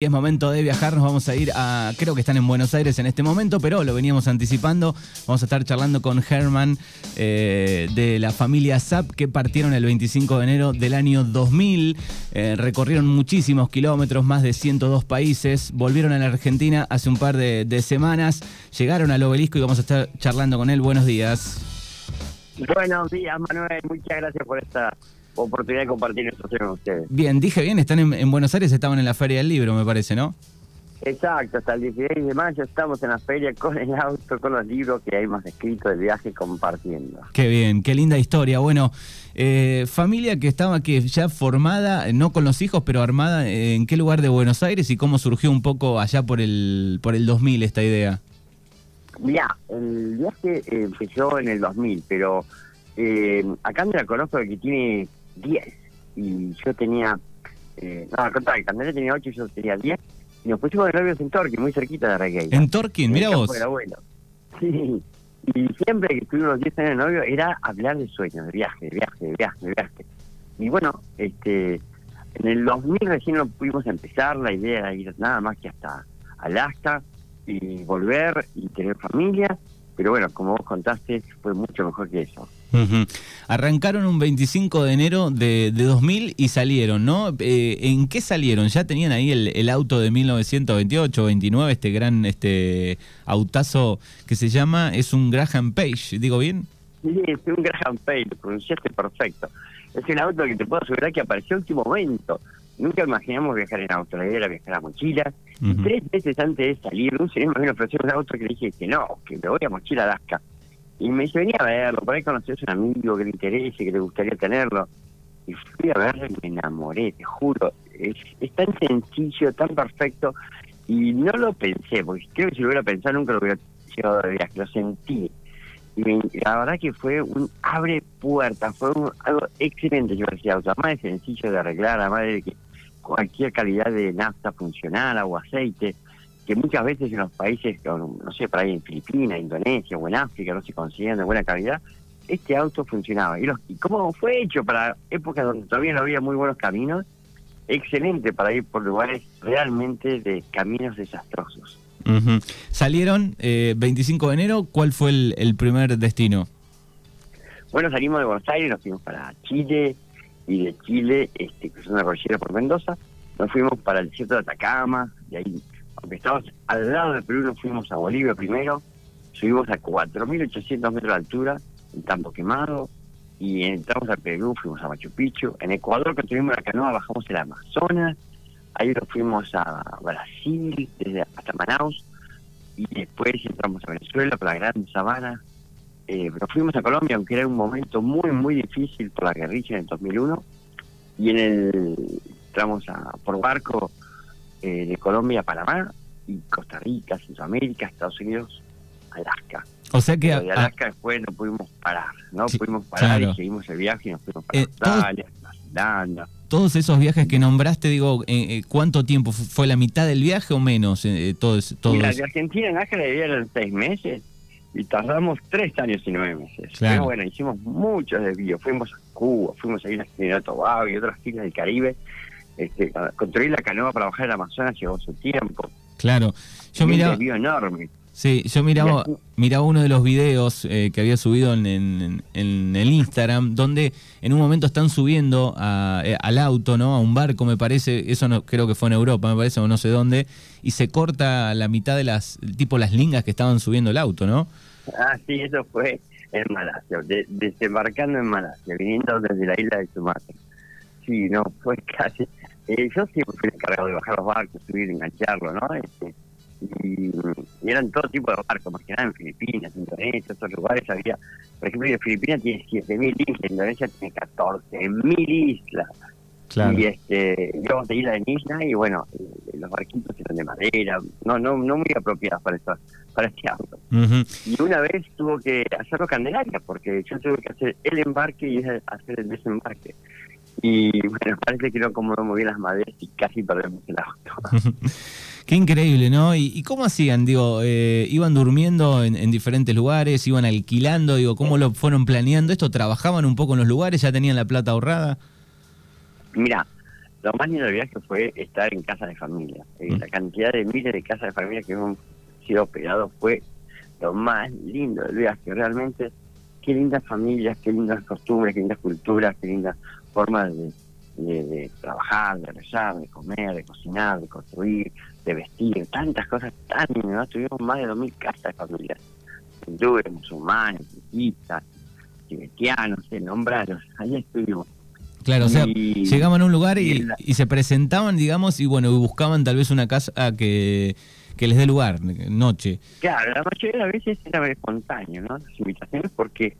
Es momento de viajar, nos vamos a ir a, creo que están en Buenos Aires en este momento, pero lo veníamos anticipando. Vamos a estar charlando con Herman eh, de la familia Zap que partieron el 25 de enero del año 2000. Eh, recorrieron muchísimos kilómetros, más de 102 países. Volvieron a la Argentina hace un par de, de semanas. Llegaron al obelisco y vamos a estar charlando con él. Buenos días. Buenos días, Manuel. Muchas gracias por esta oportunidad de compartir nuestros con ustedes. Bien, dije bien, están en, en Buenos Aires, estaban en la Feria del Libro, me parece, ¿no? Exacto, hasta el 16 de mayo estamos en la feria con el auto, con los libros que hay más escritos del viaje compartiendo. Qué bien, qué linda historia. Bueno, eh, familia que estaba que ya formada, no con los hijos, pero armada, ¿en qué lugar de Buenos Aires y cómo surgió un poco allá por el, por el 2000 esta idea? Mira, el viaje eh, empezó en el 2000, pero eh, acá me la conozco que tiene 10 y yo tenía, eh, no, al contrario, Candela tenía 8 y yo tenía 10 y nos pusimos de novios en Torquín, muy cerquita de Regueira. En Torquín, mira vos. Del abuelo. Sí, y siempre que estuvimos los 10 años de novio era hablar de sueños, de viaje, de viaje, de viaje, de viaje. Y bueno, este en el 2000 recién no pudimos empezar, la idea era ir nada más que hasta Alaska y volver y tener familia, pero bueno, como vos contaste, fue mucho mejor que eso. Arrancaron un 25 de enero de, de 2000 y salieron, ¿no? Eh, ¿En qué salieron? ¿Ya tenían ahí el, el auto de 1928 29, este gran este autazo que se llama, es un Graham Page, ¿digo bien? Sí, es un Graham Page, lo pronunciaste perfecto. Es un auto que te puedo asegurar que apareció en último momento. Nunca imaginamos viajar en auto, la idea era viajar a mochila. Y Ujú. tres veces antes de salir, un señor me ofreció un auto que le dije que no, que me voy a mochila a Alaska. Y me venía a verlo, por ahí conoces a un amigo que le interese, que te gustaría tenerlo. Y fui a verlo y me enamoré, te juro. Es, es tan sencillo, tan perfecto. Y no lo pensé, porque creo que si lo hubiera pensado nunca lo hubiera llegado de viaje, lo sentí. Y me- la verdad que fue un abre puertas, fue un- algo excelente llevar ese auto, además de sencillo de arreglar, además de que cualquier calidad de nafta funcionara o aceite, que muchas veces en los países, no sé, por ahí en Filipinas, Indonesia o en África no se consiguen de buena calidad, este auto funcionaba. Y, los, y como fue hecho para épocas donde todavía no había muy buenos caminos, excelente para ir por lugares realmente de caminos desastrosos. Salieron eh, 25 de enero, ¿cuál fue el, el primer destino? Bueno, salimos de Buenos Aires, nos fuimos para Chile y de Chile, este, cruzando la cordillera por Mendoza, nos fuimos para el desierto de Atacama, de ahí, aunque estábamos al lado de Perú, nos fuimos a Bolivia primero, subimos a 4.800 metros de altura, en Tambo Quemado, y entramos a Perú, fuimos a Machu Picchu, en Ecuador construimos la canoa, bajamos el Amazonas, ahí nos fuimos a Brasil, desde hasta Manaus, y después entramos a Venezuela por la Gran Sabana, eh, pero fuimos a Colombia, aunque era un momento muy, muy difícil por la guerrilla en el 2001. Y en el entramos a, por barco eh, de Colombia a Panamá, y Costa Rica, Centroamérica, Estados Unidos, Alaska. O sea que... Pero de a- Alaska después no pudimos parar, ¿no? Sí, pudimos parar claro. y seguimos el viaje y nos fuimos para Eh, Australia, Nueva Zelanda. todos esos viajes que nombraste, digo, eh, eh, ¿cuánto tiempo? ¿Fu- ¿Fue la mitad del viaje o menos? Todo todo Mira, de Argentina en Ángel eran seis meses y tardamos tres años y nueve meses. Claro. Pero bueno, hicimos muchos desvíos. Fuimos a Cuba, fuimos a ir a Trinidad Tobago y otras islas del Caribe. Este, construir la canoa para bajar el Amazonas llevó su tiempo. Claro. Yo Y un miraba, desvío enorme. sí, yo miraba, miraba uno de los videos eh, que había subido en, en- en el Instagram, donde en un momento están subiendo a- eh, al auto, ¿no? A un barco, me parece, eso no creo que fue en Europa, me parece, o no sé dónde, y se corta la mitad de las, tipo las lingas que estaban subiendo el auto, ¿no? Ah, sí, eso fue en Malasia, de- desembarcando en Malasia, viniendo desde la isla de Sumatra. Sí, no, fue casi... eh, yo siempre fui encargado de bajar los barcos, subir, engancharlo, ¿no? Este, y, y eran todo tipo de barcos, más que nada en Filipinas, Indonesia, otros lugares había... Por ejemplo, en Filipinas tiene 7.000 islas, Indonesia tiene 14.000 islas. Y este, íbamos de isla en isla y bueno, eh, los barquitos eran de madera, no no no muy apropiados para, eso, para este auto. Y una vez tuvo que hacerlo Candelaria, porque yo tuve que hacer el embarque y hacer el desembarque. Y bueno, parece que no acomodó muy bien las maderas y casi perdemos el auto. Qué increíble, ¿no? ¿Y, y cómo hacían? Digo, eh, ¿iban durmiendo en, en diferentes lugares? ¿Iban alquilando? Digo, ¿cómo lo fueron planeando esto? ¿Trabajaban un poco en los lugares? ¿Ya tenían la plata ahorrada? Mira, lo más lindo del viaje fue estar en casa de familia. Eh, Mm. La cantidad de miles de casas de familia que hemos sido operados fue lo más lindo del viaje. Realmente, qué lindas familias, qué lindas costumbres, qué lindas culturas, qué lindas formas de, de- de trabajar, de rezar, de comer, de cocinar, de construir, de vestir. Tantas cosas tan. Tuvimos más de 2.000 casas de familias. Hindúes, musulmanes, budistas, tibetianos, eh, nombraros. Ahí estuvimos. Claro, o sea, Y- llegaban a un lugar y y, en la- y se presentaban, digamos, y bueno, buscaban tal vez una casa que, que les dé lugar, noche. Claro, la mayoría de las veces era espontáneo, ¿no? Las invitaciones porque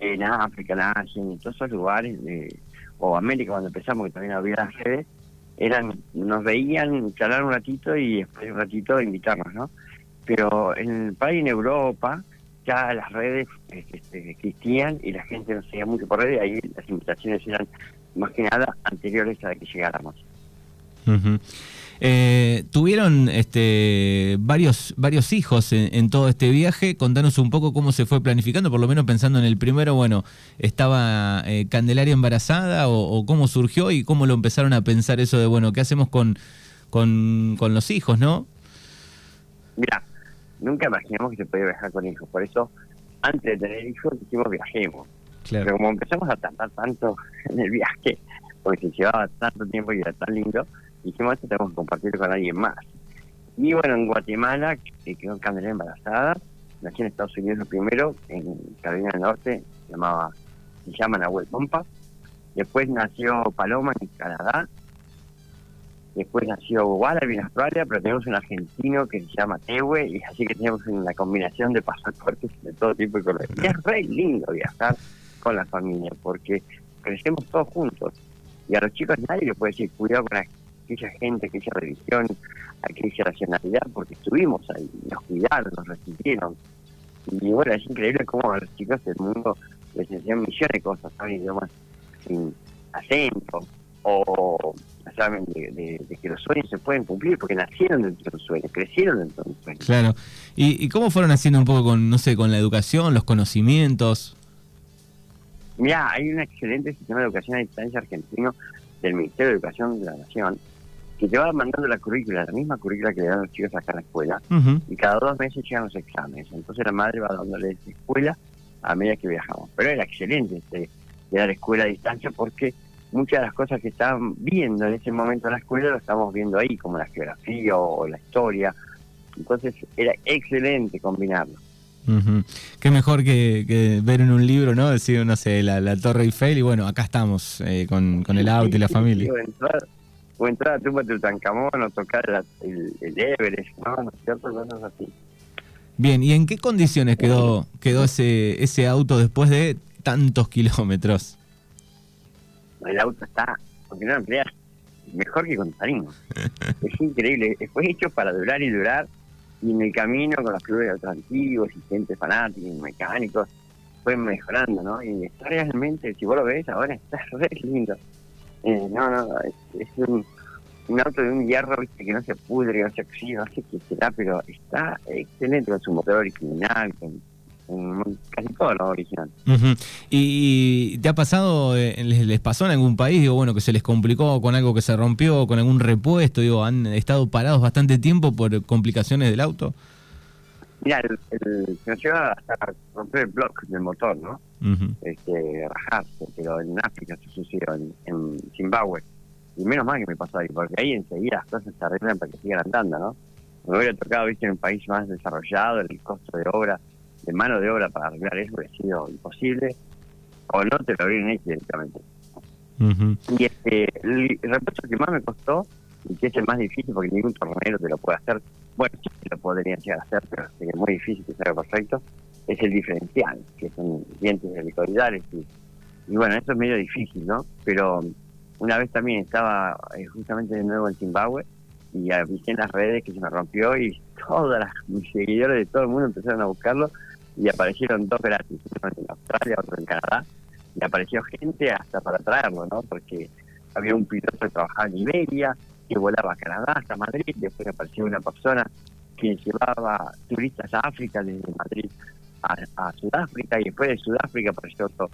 en África, en Asia, en todos esos lugares, eh, o América cuando empezamos, que también había redes, eran, nos veían, charlar un ratito y después de un ratito invitarnos, ¿no? Pero en el país, en Europa, ya las redes eh, este, existían y la gente nos seguía mucho por redes, ahí las invitaciones eran más que nada anteriores a que llegáramos. Ujú. Eh, tuvieron este, varios, varios hijos en, en todo este viaje. Contanos un poco cómo se fue planificando, por lo menos pensando en el primero, bueno, ¿estaba eh, Candelaria embarazada o, o cómo surgió y cómo lo empezaron a pensar eso de, bueno, ¿qué hacemos con, con, con los hijos, no? Mira, nunca imaginamos que se podía viajar con hijos, por eso antes de tener hijos dijimos viajemos. Pero Claro. como empezamos a tardar tanto en el viaje, porque se llevaba tanto tiempo y era tan lindo, dijimos esto tenemos que compartirlo con alguien más. Y bueno, en Guatemala que quedó Candelaria embarazada, nació en Estados Unidos primero, en Carolina del Norte, se llamaba, se llama Nahuel Pompa. Después nació Paloma en Canadá. Después nació Wallaby en Australia, pero tenemos un argentino que se llama Tewe, y así que tenemos una combinación de pasaportes de todo tipo de colores. Y es re lindo viajar con la familia, porque crecemos todos juntos. Y a los chicos nadie le puede decir, cuidado con aquella gente, aquella religión, aquella nacionalidad, porque estuvimos ahí, nos cuidaron, nos recibieron. Y bueno, es increíble cómo a los chicos del mundo les enseñan millones de cosas, saben idiomas sin acento, o saben de, de- de que los sueños se pueden cumplir, porque nacieron dentro de un sueño, crecieron dentro de un sueño. Claro. ¿Y, y cómo fueron haciendo un poco con, no sé, con la educación, los conocimientos? Mira, hay un excelente sistema de educación a distancia argentino del Ministerio de Educación de la Nación que te va mandando la currícula, la misma currícula que le dan los chicos acá en la escuela, y cada dos meses llegan los exámenes. Entonces la madre va dándoles escuela a medida que viajamos. Pero era excelente este, de dar escuela a distancia porque muchas de las cosas que estaban viendo en ese momento en la escuela lo estamos viendo ahí, como la geografía o la historia. Entonces era excelente combinarlo. Qué mejor que, que ver en un libro, ¿no? Decir, no sé, la, la Torre Eiffel y bueno, acá estamos eh, con, con el auto y la familia. O entrar, a tumba de Tutankamón o tocar la- el, el Everest, ¿no? ¿No es cierto? Cosas así. Bien, ¿y en qué condiciones quedó, quedó ese, ese auto después de tantos kilómetros? El auto está, porque no empleas, mejor que cuando salimos. es increíble. Fue hecho para durar y durar. Y en el camino con los clubes alternativos y gente fanática y mecánicos, fue mejorando, ¿no? Y está realmente, si vos lo ves ahora, está re lindo. Eh, no, no, es, es un, auto de un hierro, que no se pudre, no se oxida, no sé qué será, pero está excelente con su motor original, con, con casi todo lo original. ¿Y, te ha pasado, eh, les pasó en algún país, digo, bueno, que se les complicó con algo que se rompió, con algún repuesto, digo, han estado parados bastante tiempo por complicaciones del auto? Mira, el, el, se nos lleva hasta romper el bloque del motor, ¿no? Este, rajarse, pero en África se sucedió, en, en Zimbabue. Y menos mal que me pasó ahí, porque ahí enseguida las cosas se arreglan para que sigan andando, ¿no? Me hubiera tocado, viste, en un país más desarrollado, el costo de obra, de mano de obra para arreglar eso hubiera sido imposible, o no te lo habrían hecho directamente. Y este, el, el repuesto que más me costó, y que es el más difícil porque ningún tornero te lo puede hacer, bueno, lo podrían llegar a hacer, pero es muy difícil que salga perfecto, es el diferencial, que son dientes helicoidales y, y bueno, eso es medio difícil, ¿no? Pero una vez también estaba eh, justamente de nuevo en Zimbabue y avisé en las redes que se me rompió y todas las mis seguidores de todo el mundo empezaron a buscarlo y aparecieron dos gratis, uno en Australia, otro en Canadá, y apareció gente hasta para traerlo, ¿no? Porque había un piloto que trabajaba en Iberia, volaba a Canadá hasta Madrid, después apareció una persona que llevaba turistas a África desde Madrid a, Sudáfrica y después de Sudáfrica apareció otro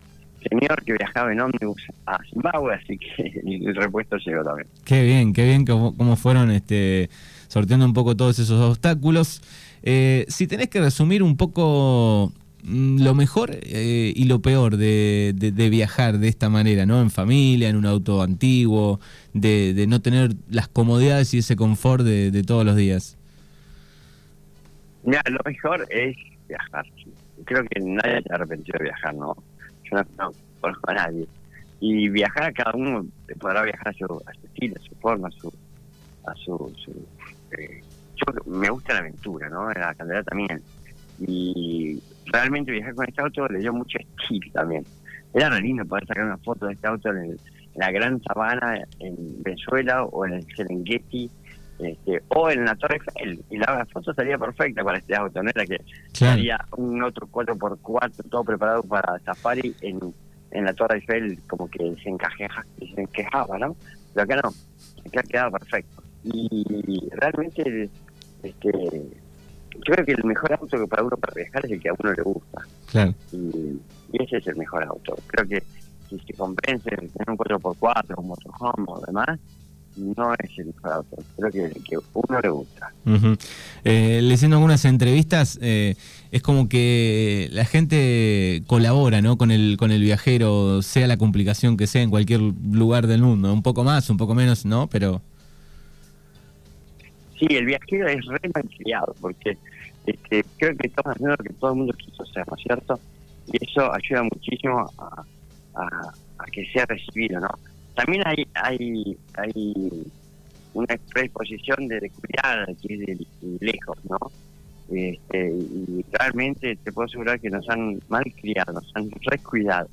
señor que viajaba en ómnibus a Zimbabue, así que el repuesto llegó también. Qué bien, qué bien cómo fueron este, sorteando un poco todos esos obstáculos. Eh, si tenés que resumir un poco lo mejor eh, y lo peor de, viajar de esta manera, ¿no? En familia, en un auto antiguo, de, no tener las comodidades y ese confort de, todos los días. Mira, lo mejor es viajar. Creo que nadie se arrepentido de viajar, ¿no? Yo no, conozco a nadie. Y viajar, cada uno podrá viajar a su, a su estilo, a su forma, a su, a su, eh, yo me gusta la aventura, ¿no? La candela también. Y realmente viajar con este auto le dio mucho estilo también. Era re lindo poder sacar una foto de este auto en, la gran sabana en Venezuela o en el Serengeti este, o en la Torre Eiffel. Y la foto salía perfecta para este auto, no era que salía un otro 4x4 todo preparado para safari en, en la Torre Eiffel como que se, encajeja, se encajaba, ¿no? Pero acá no, acá quedaba perfecto. Y realmente este, creo que el mejor auto que para uno para viajar es el que a uno le gusta. Y, ese es el mejor auto. Creo que si se compensa tener un 4x4, un motorhome o demás, no es el mejor auto. Creo que el que a uno le gusta. eh, leyendo algunas entrevistas, eh, es como que la gente colabora ¿no? con, el, con el viajero, sea la complicación que sea en cualquier lugar del mundo. Un poco más, un poco menos, ¿no? Pero Sí, el viajero es re malcriado, porque este, creo que estamos haciendo lo que todo el mundo quiso hacer, ¿no es cierto? Y eso ayuda muchísimo a, que sea recibido, ¿no? También hay hay hay una predisposición de, cuidar que es de, lejos, ¿no? Este, y realmente te puedo asegurar que nos han mal criado, nos han descuidado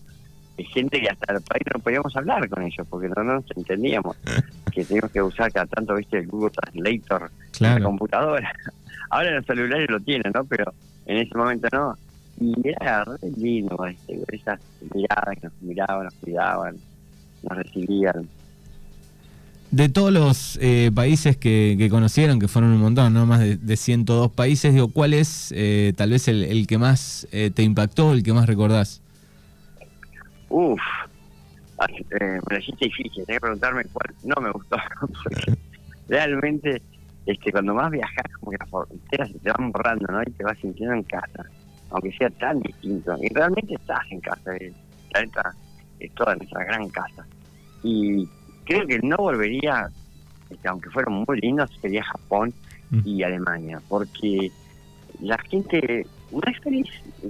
gente que hasta el país no podíamos hablar con ellos porque no nos entendíamos que teníamos que usar cada tanto viste el Google Translator en la computadora. Ahora los celulares lo tienen no pero en ese momento no. Y era re lindo este, esas miradas que nos miraban nos cuidaban nos recibían. De todos los eh, países que, conocieron, que fueron un montón, ¿no? Más de, de 102 países, digo, ¿cuál es eh, tal vez el, el que más eh, te impactó, el que más recordás? Uf, eh, me lo hiciste difícil, tenés que preguntarme cuál no me gustó. Porque realmente, este, cuando más viajas, como que las fronteras se te van borrando, ¿no? Y te vas sintiendo en casa, aunque sea tan distinto. Y realmente estás en casa, el planeta es toda nuestra gran casa. Y creo que no volvería, este, aunque fueron muy lindos, sería Japón mm. y Alemania, porque la gente no es feliz,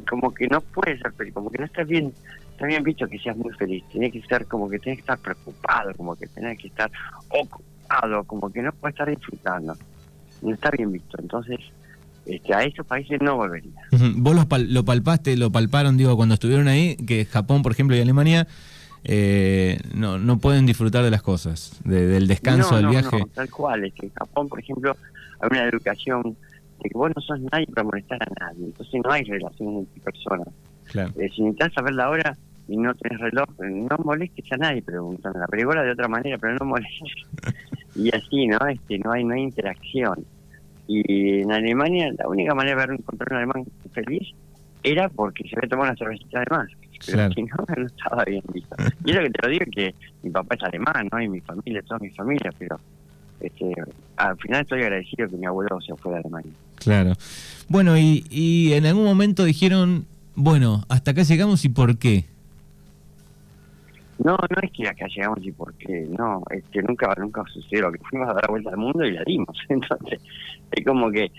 como que no puede ser feliz, como que no estás bien está bien visto que seas muy feliz, tiene que ser como que tienes que estar preocupado, como que tienes que estar ocupado, como que no puedes estar disfrutando. No está bien visto. Entonces, este, a esos países no volvería. Vos lo, palpaste, lo palparon, digo, cuando estuvieron ahí, que Japón, por ejemplo, y Alemania eh, no, no pueden disfrutar de las cosas, del descanso, del viaje. No, tal cual, es que en Japón, por ejemplo, hay una educación de que vos no sos nadie para molestar a nadie, entonces no hay relación entre personas. Claro. Eh, si necesitas saber la hora y no tenés reloj, no molestes a nadie preguntando. La pregunta de otra manera, pero no molestes. y así, ¿no? Este, no hay, no hay interacción. Y en Alemania, la única manera de encontrar un alemán feliz era porque se había tomado una cervecita de más. Pero si no, no estaba bien visto. Y es lo que te lo digo, que mi papá es alemán, ¿no? Y mi familia, toda mi familia, pero este, al final estoy agradecido que mi abuelo se fue de Alemania. Claro. Bueno, y, y en algún momento dijeron, bueno, hasta acá llegamos y por qué. No, no es que acá llegamos y por qué, no, es que nunca, nunca sucedió, que fuimos a dar la vuelta al mundo y la dimos, entonces es como que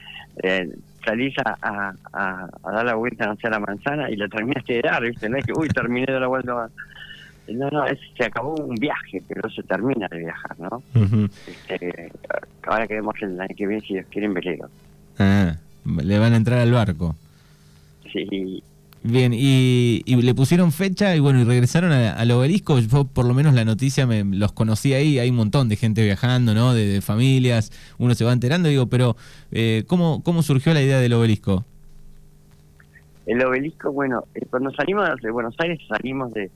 eh, salís a, a, dar la vuelta, no sé, a la manzana y la terminaste de dar, ¿viste? No es que, uy, terminé de la vuelta. No, no, es, se acabó un viaje, pero se termina de viajar, ¿no? este, ahora queremos el año que viene, si Dios quiere, en velero. Ah, le van a entrar al barco. Sí, Bien, y, le pusieron fecha y bueno, y regresaron al obelisco. Yo por lo menos la noticia me los conocí ahí, hay un montón de gente viajando, ¿no? De, familias, uno se va enterando, digo, pero eh, ¿cómo, ¿cómo surgió la idea del obelisco? El obelisco, bueno, eh, cuando salimos de Buenos Aires salimos de,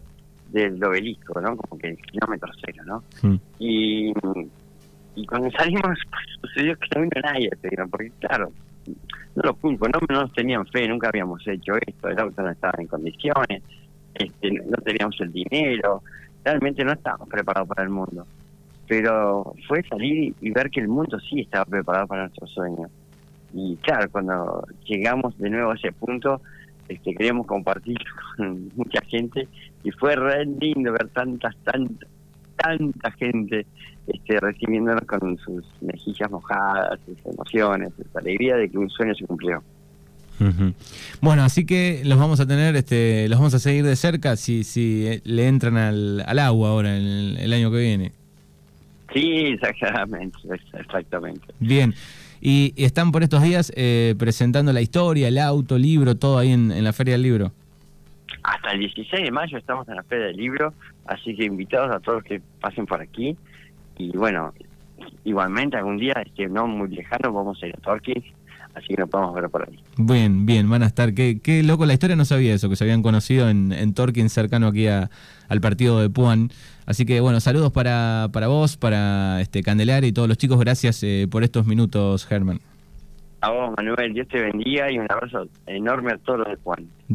del obelisco, ¿no? Como que el kilómetro cero, ¿no? Mm. Y, y cuando salimos sucedió que no vino nadie, porque claro, no los culpo, no, nos tenían fe, nunca habíamos hecho esto, el auto no estaba en condiciones, este, no teníamos el dinero, realmente no estábamos preparados para el mundo. Pero fue salir y ver que el mundo sí estaba preparado para nuestros sueños. Y claro, cuando llegamos de nuevo a ese punto, este, queríamos compartir con mucha gente y fue re lindo ver tantas, tantas, tanta gente este, recibiéndonos con sus mejillas mojadas, sus emociones, esa alegría de que un sueño se cumplió. Bueno, así que los vamos a tener, este, los vamos a seguir de cerca si, si eh, le entran al, al agua ahora el, el año que viene. Sí, exactamente, exactamente. Bien. Y, están por estos días eh, presentando la historia, el auto, el libro, todo ahí en, en, la Feria del Libro. Hasta el 16 de mayo estamos en la Feria del Libro, así que invitados a todos que pasen por aquí. Y bueno, igualmente algún día, este, no muy lejano, vamos a ir a Torquín así que nos podemos ver por ahí. Bien, bien, van a estar. Qué, qué loco la historia, no sabía eso, que se habían conocido en, en Torquín, cercano aquí a, al partido de Puan. Así que bueno, saludos para, para vos, para este Candelaria y todos los chicos. Gracias eh, por estos minutos, Germán. A vos, Manuel, Dios te bendiga y un abrazo enorme a todos los de Puan.